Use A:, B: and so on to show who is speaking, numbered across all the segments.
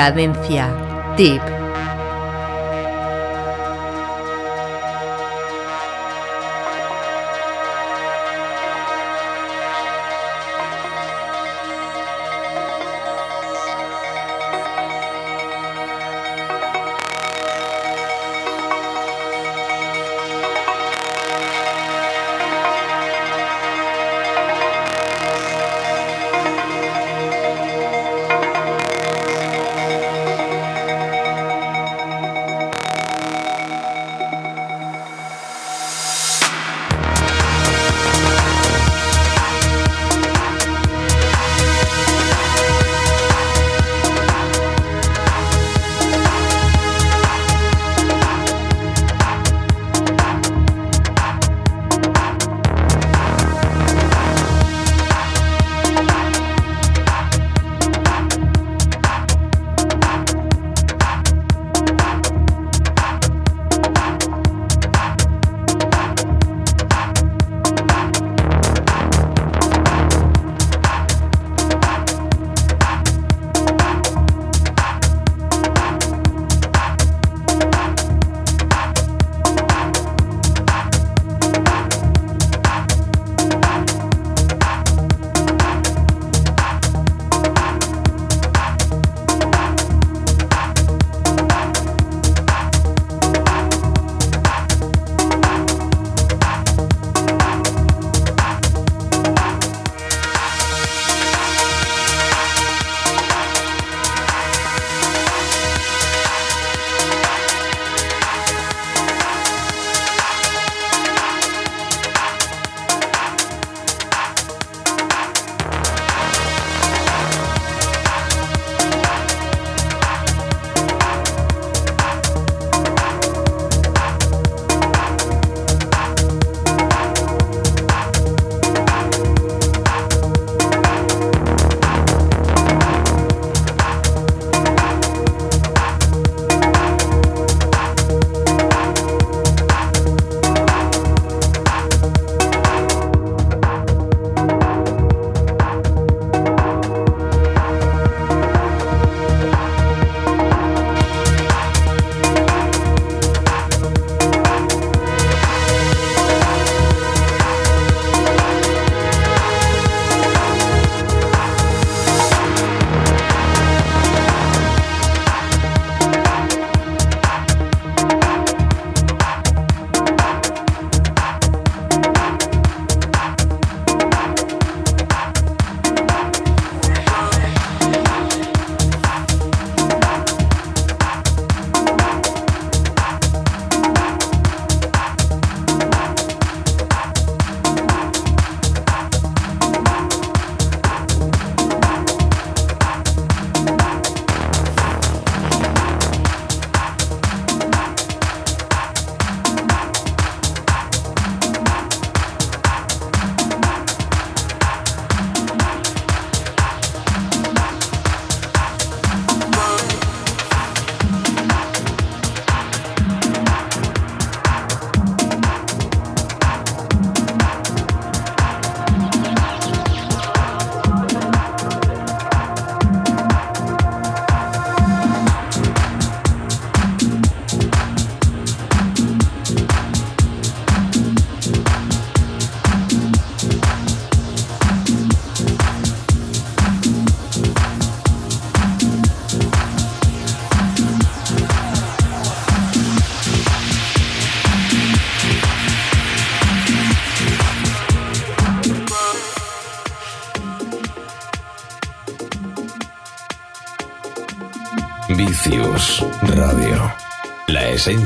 A: Cadencia. Tip.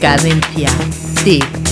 A: Cadencia. Deep.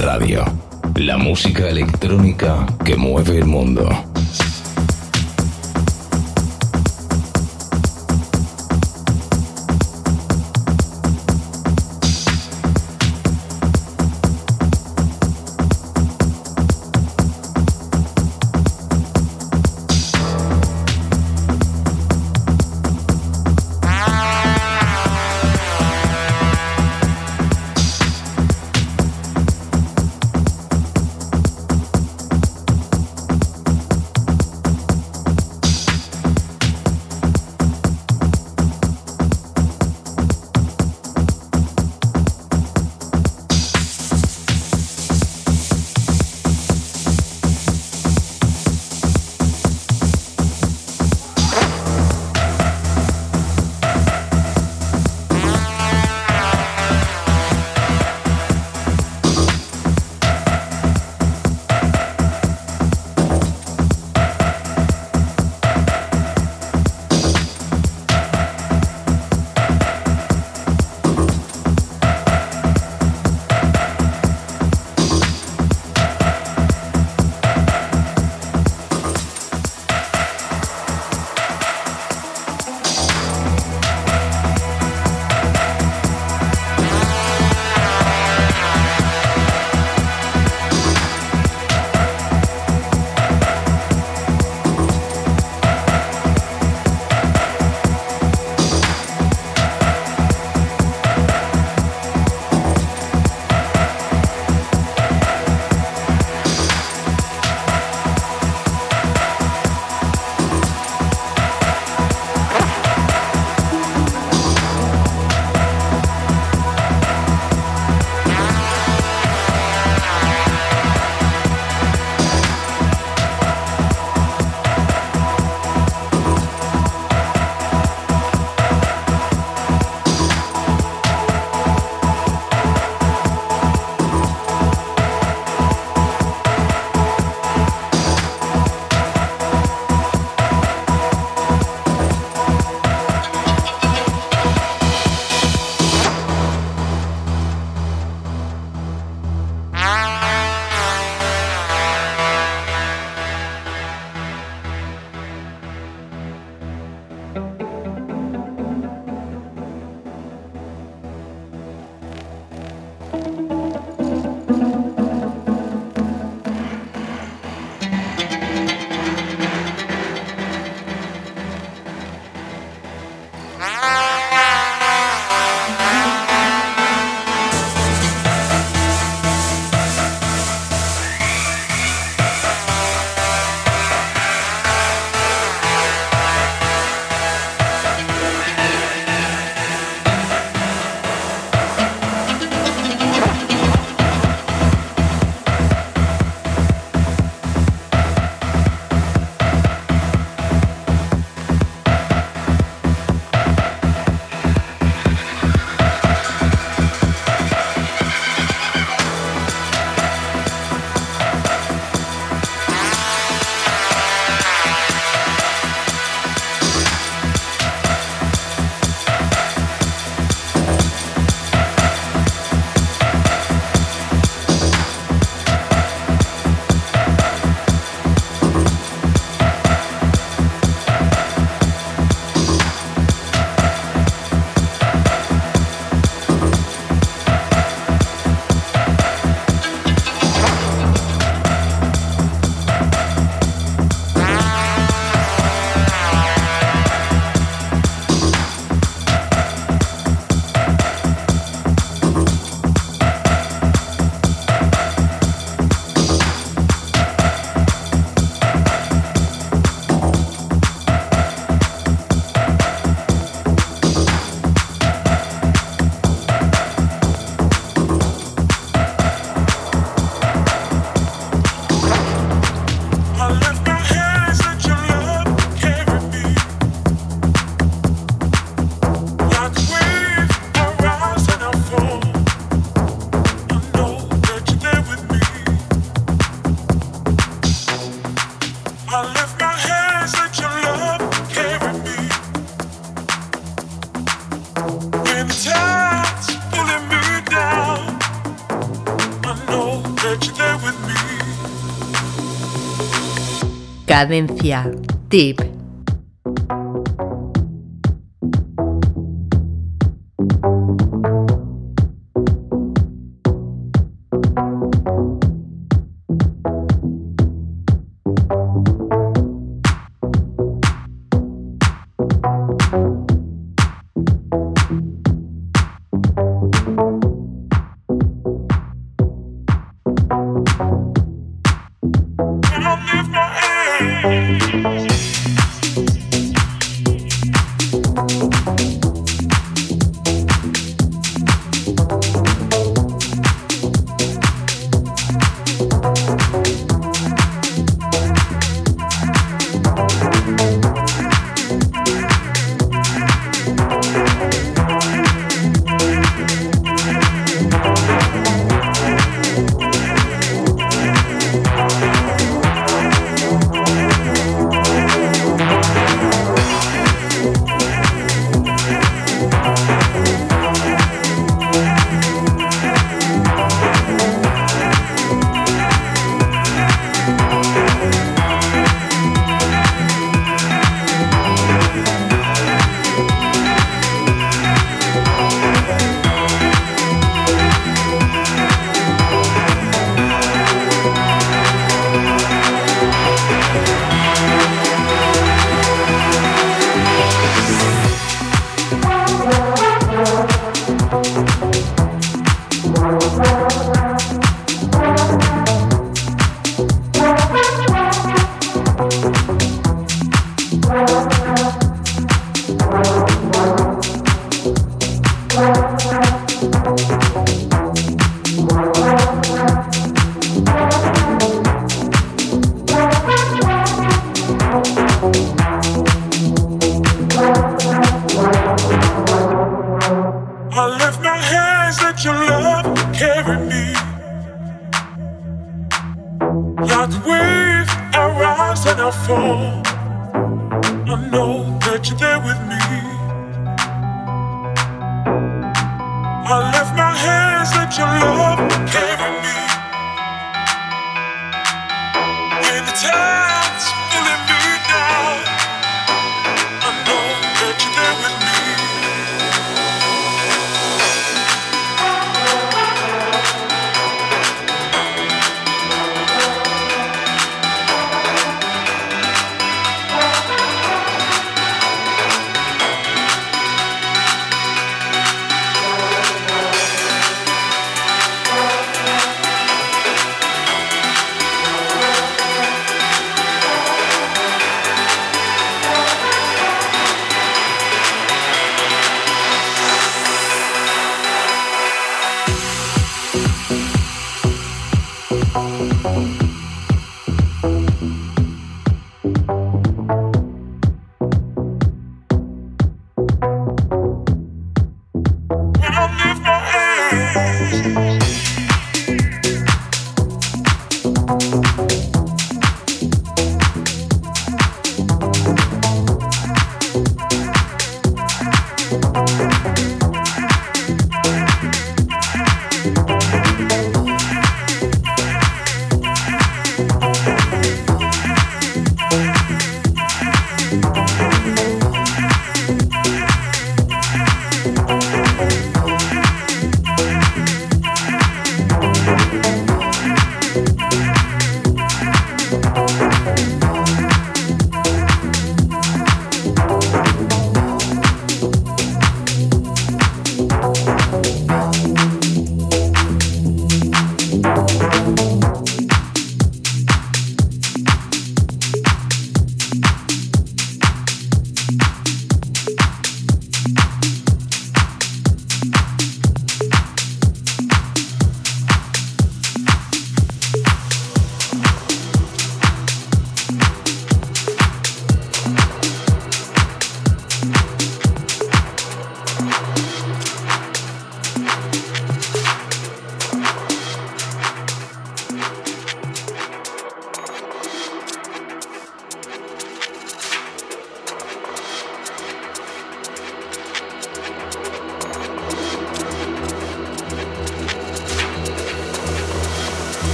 B: Radio. La música electrónica que mueve el mundo.
C: Cadencia. Tip.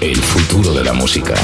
B: El futuro de la música.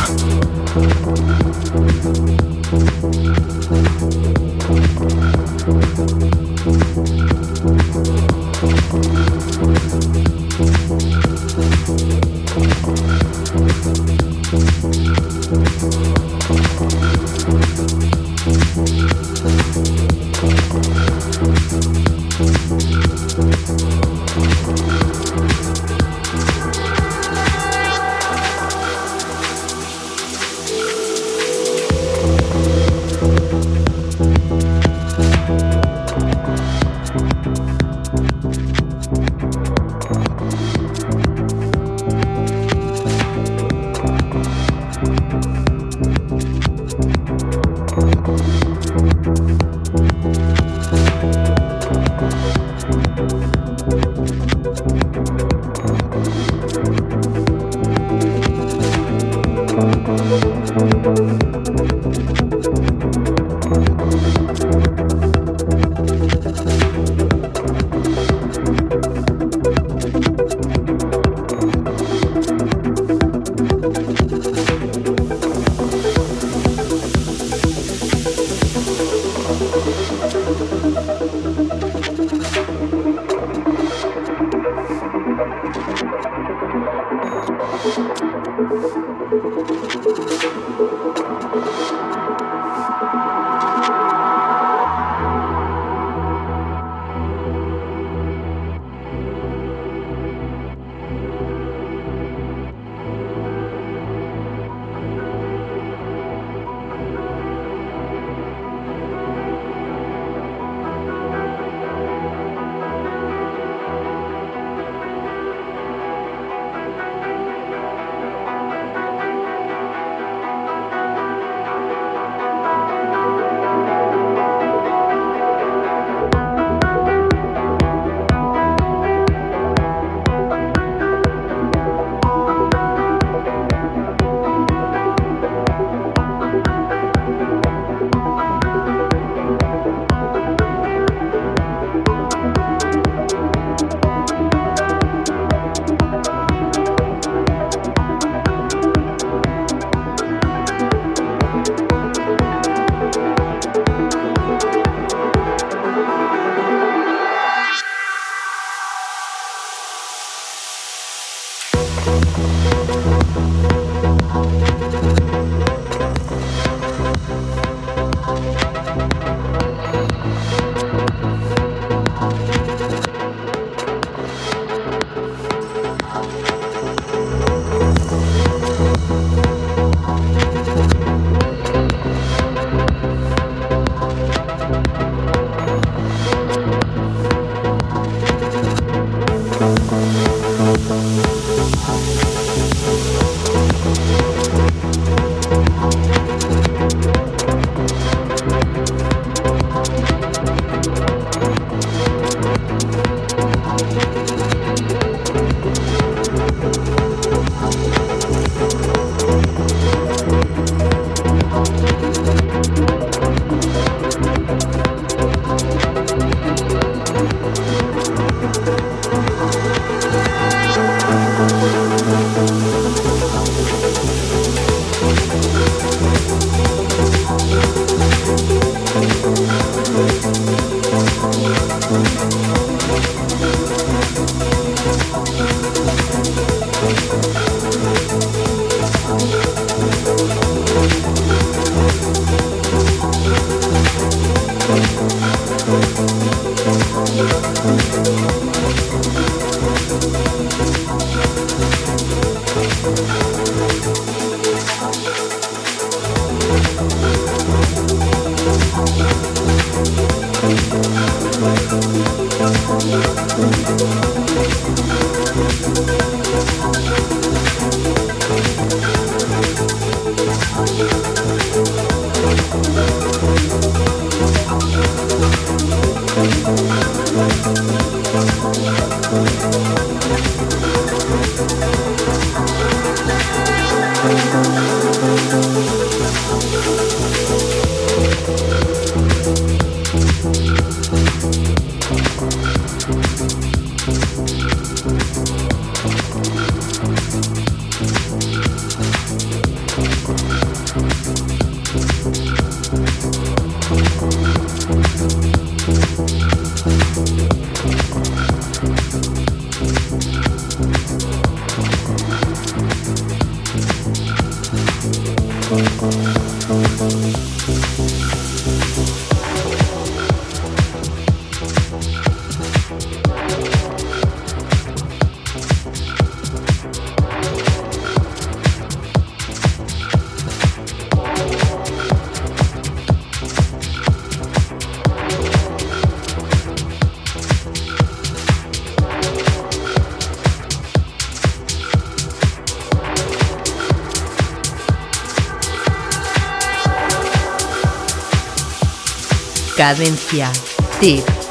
B: Cadencia. Tip.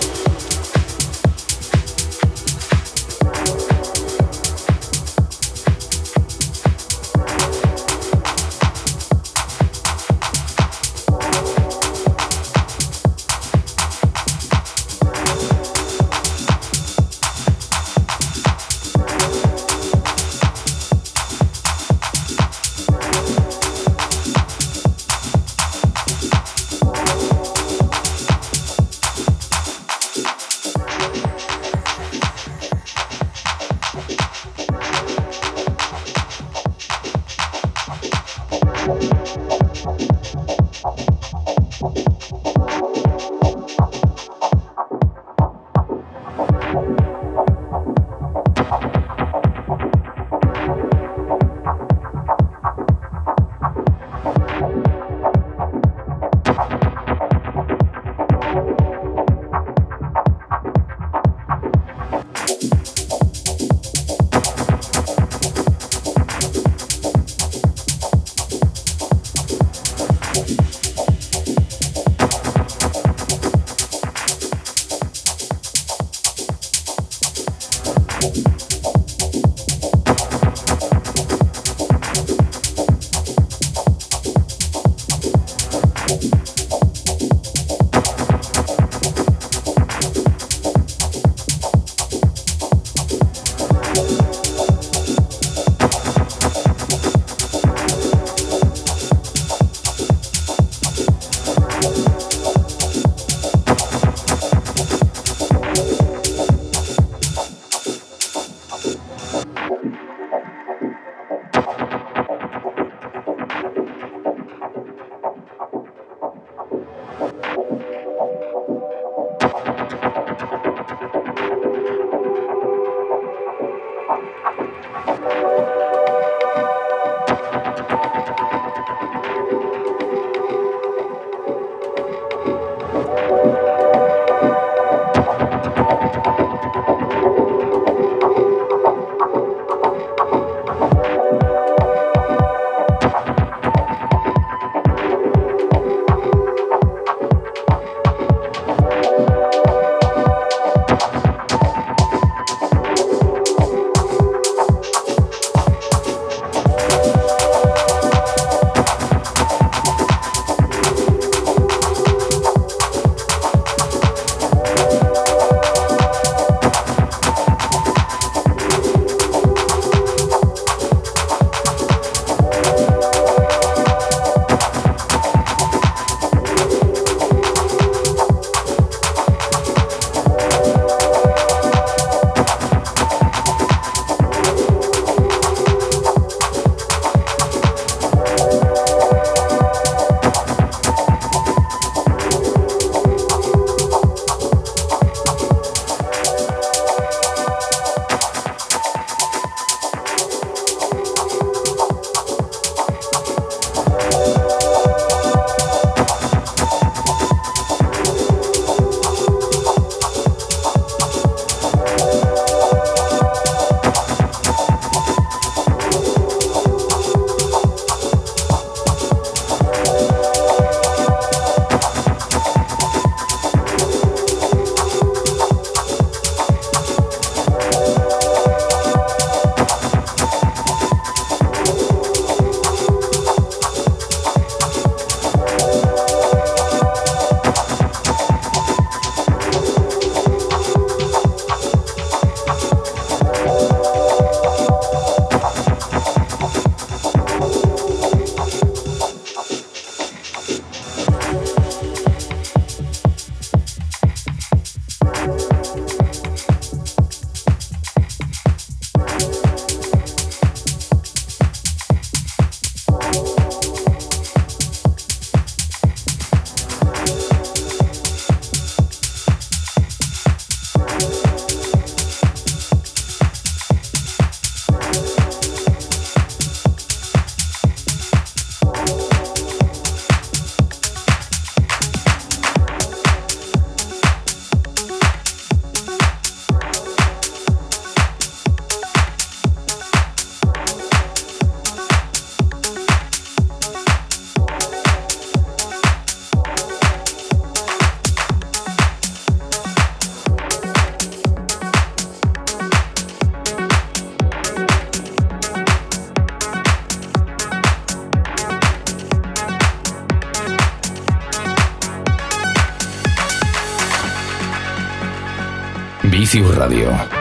B: Radio.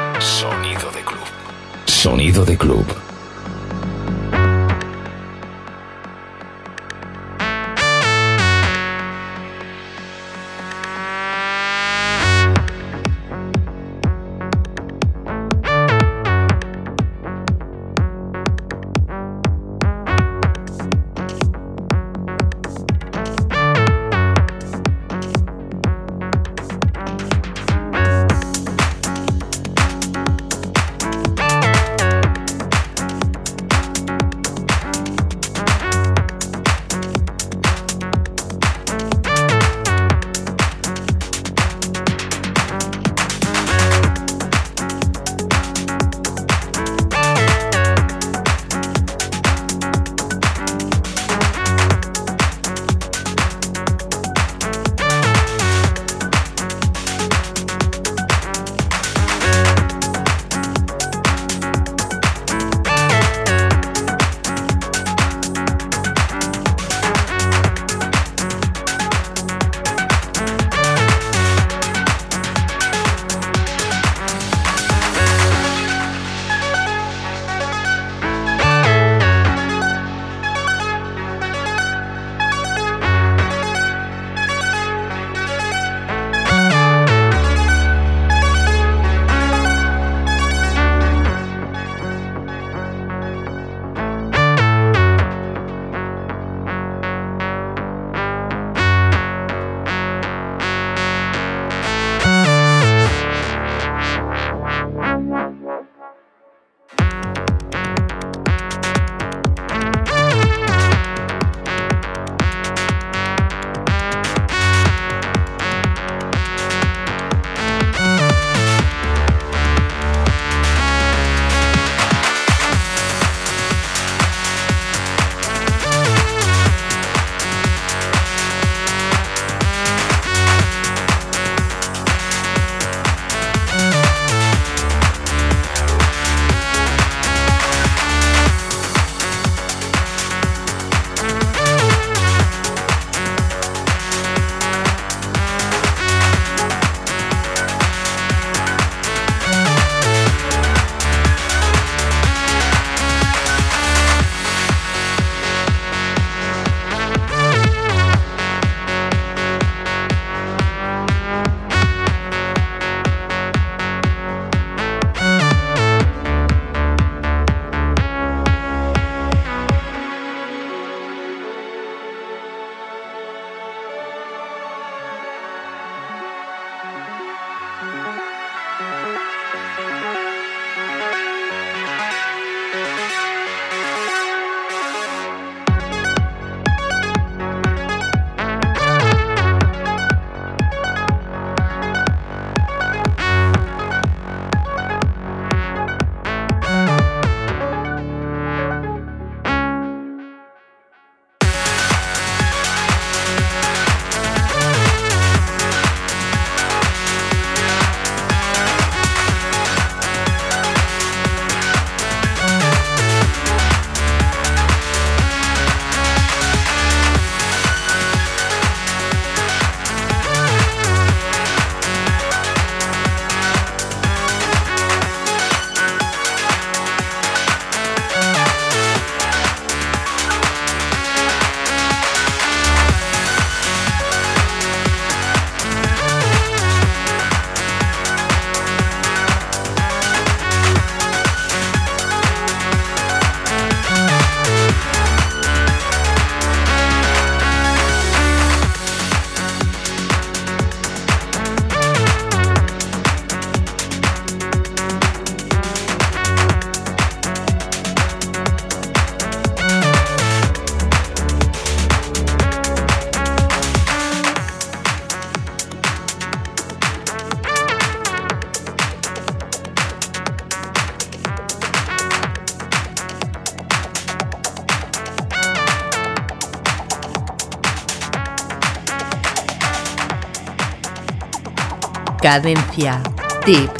A: Cadencia. Tip.